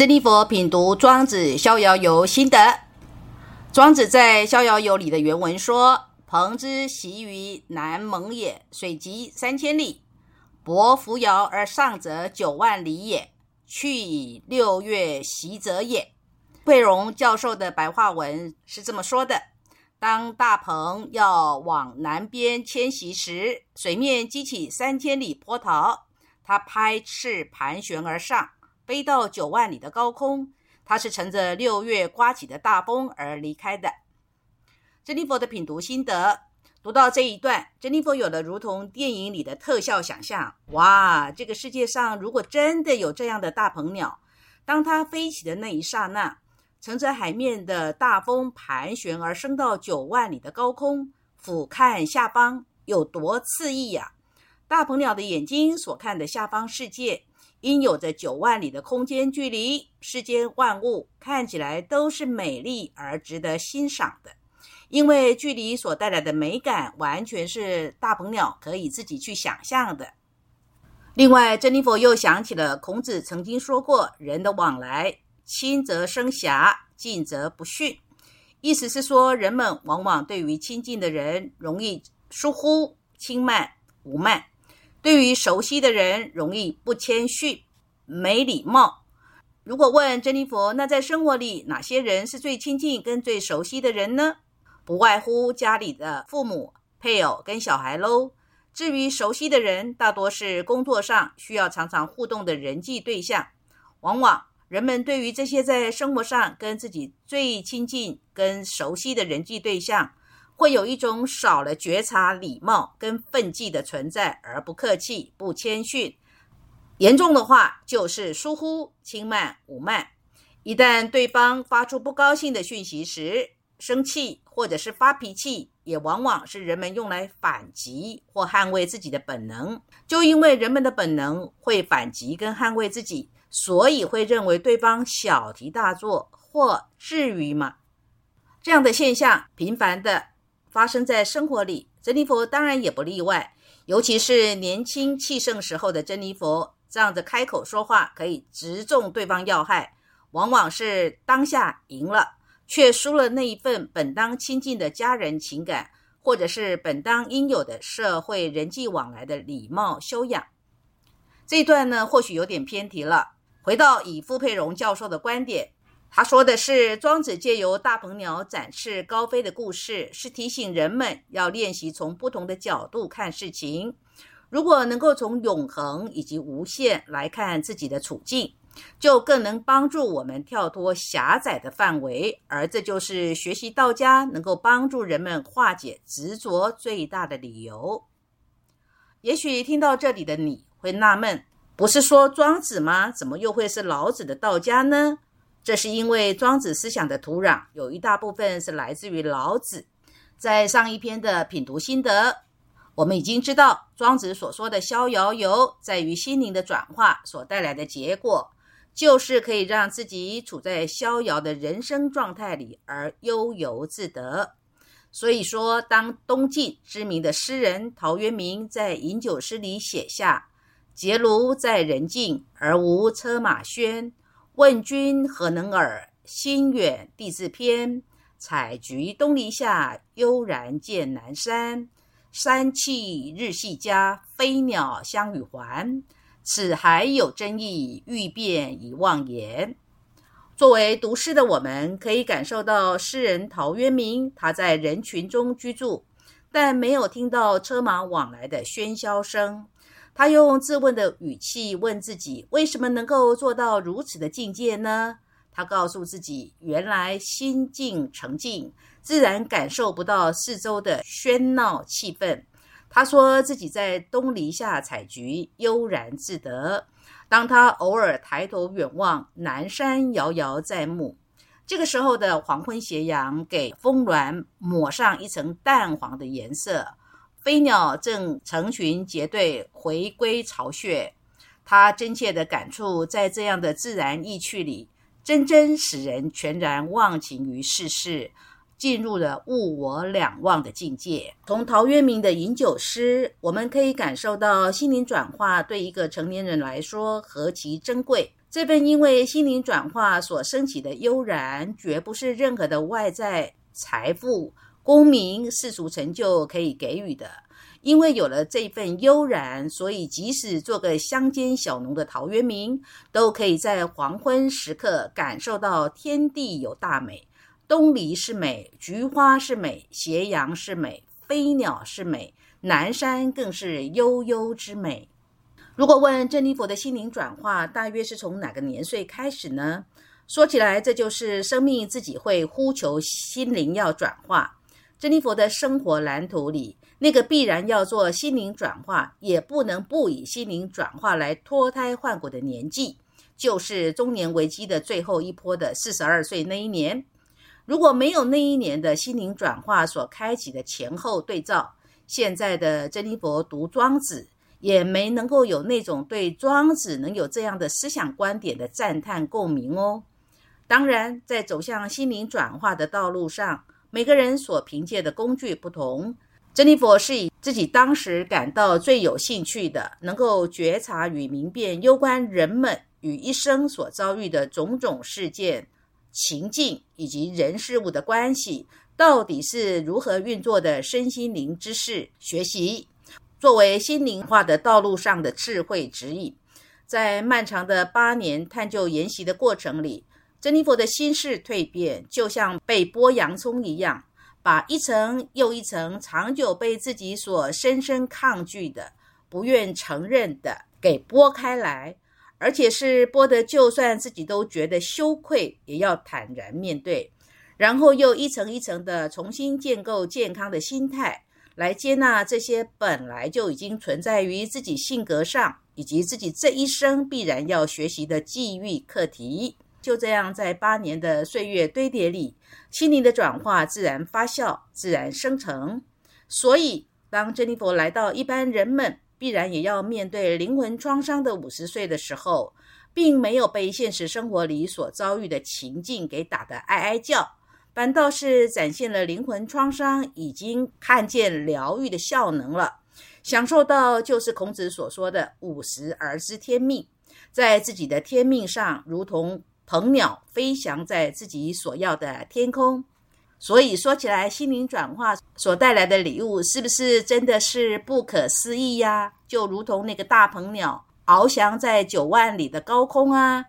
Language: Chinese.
真理佛品读《庄子逍遥游》心得。庄子在《逍遥游》里的原文说：“鹏之习于南蒙也，水击三千里；伯扶摇而上者九万里也，去以六月习者也。”惠荣教授的白话文是这么说的：当大鹏要往南边迁徙时，水面激起三千里波涛，它拍翅盘旋而上。飞到九万里的高空，它是乘着六月刮起的大风而离开的。珍妮佛的品读心得，读到这一段，珍妮佛有了如同电影里的特效想象。哇，这个世界上如果真的有这样的大鹏鸟，当它飞起的那一刹那，乘着海面的大风盘旋而升到九万里的高空，俯瞰下方，有多刺激呀！大鹏鸟的眼睛所看的下方世界。因有着九万里的空间距离，世间万物看起来都是美丽而值得欣赏的。因为距离所带来的美感，完全是大鹏鸟可以自己去想象的。另外，珍妮佛又想起了孔子曾经说过：“人的往来，亲则生侠，近则不逊。”意思是说，人们往往对于亲近的人容易疏忽、轻慢、无慢。对于熟悉的人，容易不谦逊、没礼貌。如果问珍妮佛，那在生活里哪些人是最亲近跟最熟悉的人呢？不外乎家里的父母、配偶跟小孩喽。至于熟悉的人，大多是工作上需要常常互动的人际对象。往往人们对于这些在生活上跟自己最亲近、跟熟悉的人际对象。会有一种少了觉察、礼貌跟分际的存在，而不客气、不谦逊。严重的话就是疏忽、轻慢、武慢。一旦对方发出不高兴的讯息时，生气或者是发脾气，也往往是人们用来反击或捍卫自己的本能。就因为人们的本能会反击跟捍卫自己，所以会认为对方小题大做或至于吗？这样的现象频繁的。发生在生活里，珍妮佛当然也不例外。尤其是年轻气盛时候的珍妮佛，这样子开口说话可以直中对方要害，往往是当下赢了，却输了那一份本当亲近的家人情感，或者是本当应有的社会人际往来的礼貌修养。这一段呢，或许有点偏题了。回到以傅佩荣教授的观点。他说的是，庄子借由大鹏鸟展翅高飞的故事，是提醒人们要练习从不同的角度看事情。如果能够从永恒以及无限来看自己的处境，就更能帮助我们跳脱狭窄的范围。而这就是学习道家能够帮助人们化解执着最大的理由。也许听到这里的你会纳闷：不是说庄子吗？怎么又会是老子的道家呢？这是因为庄子思想的土壤有一大部分是来自于老子。在上一篇的品读心得，我们已经知道庄子所说的逍遥游，在于心灵的转化所带来的结果，就是可以让自己处在逍遥的人生状态里而悠游自得。所以说，当东晋知名的诗人陶渊明在饮酒诗里写下“结庐在人境，而无车马喧”。问君何能尔？心远地自偏。采菊东篱下，悠然见南山。山气日夕佳，飞鸟相与还。此还有真意，欲辨已忘言。作为读诗的我们，可以感受到诗人陶渊明他在人群中居住，但没有听到车马往来的喧嚣声。他用自问的语气问自己：为什么能够做到如此的境界呢？他告诉自己：原来心静澄静，自然感受不到四周的喧闹气氛。他说自己在东篱下采菊，悠然自得。当他偶尔抬头远望，南山遥遥在目。这个时候的黄昏斜阳，给峰峦抹上一层淡黄的颜色。飞鸟正成群结队回归巢穴，他真切的感触，在这样的自然意趣里，真真使人全然忘情于世事，进入了物我两忘的境界。从陶渊明的饮酒诗，我们可以感受到心灵转化对一个成年人来说何其珍贵。这份因为心灵转化所升起的悠然，绝不是任何的外在财富、功名、世俗成就可以给予的。因为有了这份悠然，所以即使做个乡间小农的陶渊明，都可以在黄昏时刻感受到天地有大美。东篱是美，菊花是美，斜阳是美，飞鸟是美，南山更是悠悠之美。如果问珍妮佛的心灵转化大约是从哪个年岁开始呢？说起来，这就是生命自己会呼求心灵要转化。珍妮佛的生活蓝图里，那个必然要做心灵转化，也不能不以心灵转化来脱胎换骨的年纪，就是中年危机的最后一波的四十二岁那一年。如果没有那一年的心灵转化所开启的前后对照，现在的珍妮佛读庄子。也没能够有那种对庄子能有这样的思想观点的赞叹共鸣哦。当然，在走向心灵转化的道路上，每个人所凭借的工具不同。珍妮佛是以自己当时感到最有兴趣的，能够觉察与明辨攸关人们与一生所遭遇的种种事件、情境以及人事物的关系，到底是如何运作的身心灵知识学习。作为心灵化的道路上的智慧指引，在漫长的八年探究研习的过程里，珍妮佛的心事蜕变，就像被剥洋葱一样，把一层又一层长久被自己所深深抗拒的、不愿承认的给剥开来，而且是剥得就算自己都觉得羞愧，也要坦然面对，然后又一层一层的重新建构健康的心态。来接纳这些本来就已经存在于自己性格上，以及自己这一生必然要学习的际遇课题。就这样，在八年的岁月堆叠里，心灵的转化自然发酵，自然生成。所以，当珍妮佛来到一般人们必然也要面对灵魂创伤的五十岁的时候，并没有被现实生活里所遭遇的情境给打得哀哀叫。反倒是展现了灵魂创伤已经看见疗愈的效能了，享受到就是孔子所说的“五十而知天命”，在自己的天命上，如同鹏鸟飞翔在自己所要的天空。所以说起来，心灵转化所带来的礼物，是不是真的是不可思议呀？就如同那个大鹏鸟翱翔在九万里的高空啊！